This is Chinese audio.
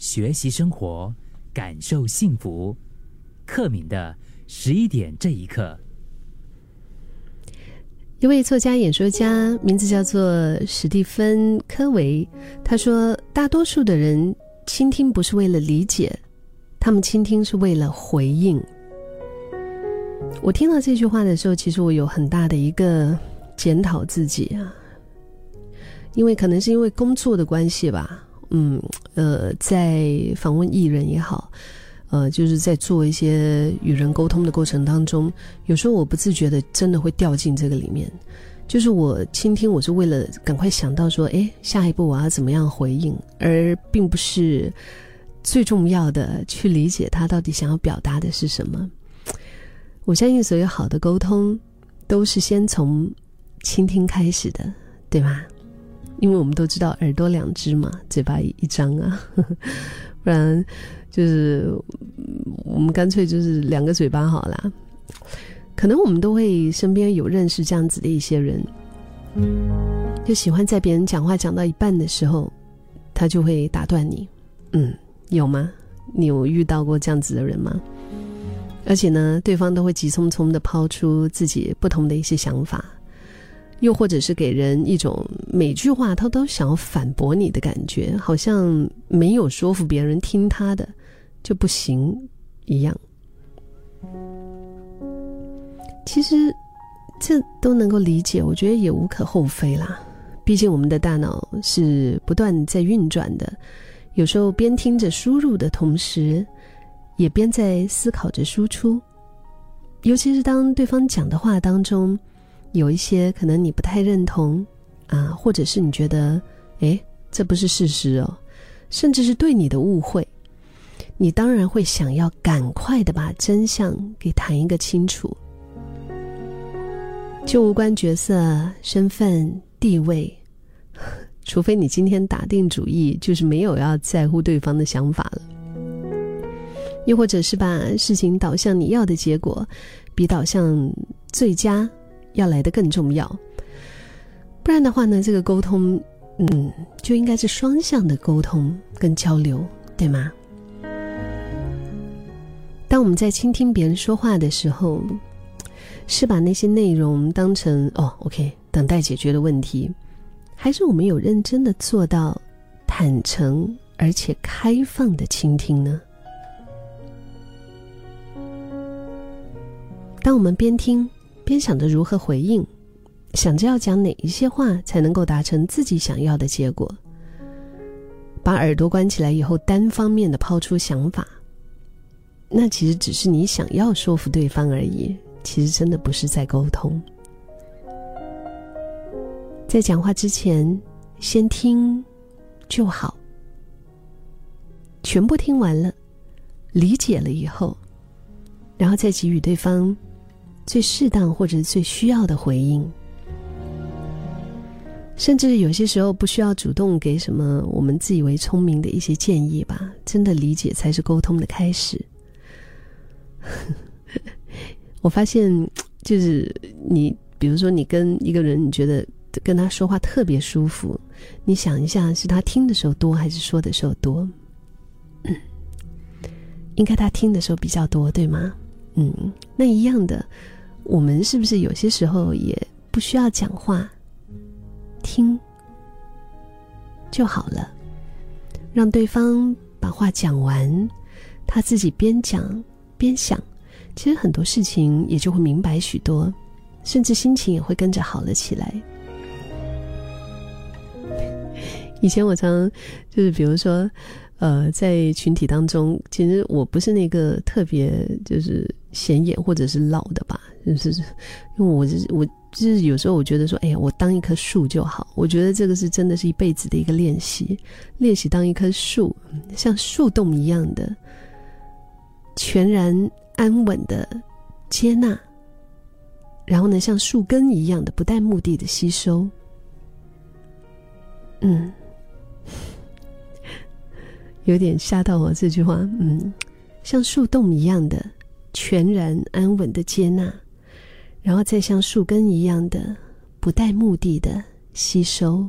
学习生活，感受幸福。克敏的十一点这一刻，一位作家、演说家，名字叫做史蒂芬·科维。他说：“大多数的人倾听不是为了理解，他们倾听是为了回应。”我听到这句话的时候，其实我有很大的一个检讨自己啊，因为可能是因为工作的关系吧，嗯呃，在访问艺人也好，呃，就是在做一些与人沟通的过程当中，有时候我不自觉的真的会掉进这个里面，就是我倾听，我是为了赶快想到说，哎，下一步我要怎么样回应，而并不是最重要的去理解他到底想要表达的是什么。我相信所有好的沟通，都是先从倾听开始的，对吧？因为我们都知道耳朵两只嘛，嘴巴一张啊，不然就是我们干脆就是两个嘴巴好啦。可能我们都会身边有认识这样子的一些人，就喜欢在别人讲话讲到一半的时候，他就会打断你。嗯，有吗？你有遇到过这样子的人吗？而且呢，对方都会急匆匆的抛出自己不同的一些想法，又或者是给人一种每句话他都想要反驳你的感觉，好像没有说服别人听他的就不行一样。其实这都能够理解，我觉得也无可厚非啦。毕竟我们的大脑是不断在运转的，有时候边听着输入的同时。也边在思考着输出，尤其是当对方讲的话当中，有一些可能你不太认同啊，或者是你觉得，哎，这不是事实哦，甚至是对你的误会，你当然会想要赶快的把真相给谈一个清楚，就无关角色、身份、地位，除非你今天打定主意，就是没有要在乎对方的想法了。又或者是把事情导向你要的结果，比导向最佳要来的更重要。不然的话呢，这个沟通，嗯，就应该是双向的沟通跟交流，对吗？当我们在倾听别人说话的时候，是把那些内容当成哦，OK，等待解决的问题，还是我们有认真的做到坦诚而且开放的倾听呢？当我们边听边想着如何回应，想着要讲哪一些话才能够达成自己想要的结果，把耳朵关起来以后，单方面的抛出想法，那其实只是你想要说服对方而已，其实真的不是在沟通。在讲话之前，先听就好，全部听完了，理解了以后，然后再给予对方。最适当或者最需要的回应，甚至有些时候不需要主动给什么我们自以为聪明的一些建议吧。真的理解才是沟通的开始。我发现，就是你，比如说你跟一个人，你觉得跟他说话特别舒服，你想一下，是他听的时候多还是说的时候多？应该他听的时候比较多，对吗？嗯，那一样的。我们是不是有些时候也不需要讲话，听就好了，让对方把话讲完，他自己边讲边想，其实很多事情也就会明白许多，甚至心情也会跟着好了起来。以前我常就是比如说。呃，在群体当中，其实我不是那个特别就是显眼或者是老的吧，就是因为我是我就是有时候我觉得说，哎呀，我当一棵树就好。我觉得这个是真的是一辈子的一个练习，练习当一棵树，像树洞一样的全然安稳的接纳，然后呢，像树根一样的不带目的的吸收，嗯。有点吓到我这句话，嗯，像树洞一样的全然安稳的接纳，然后再像树根一样的不带目的的吸收。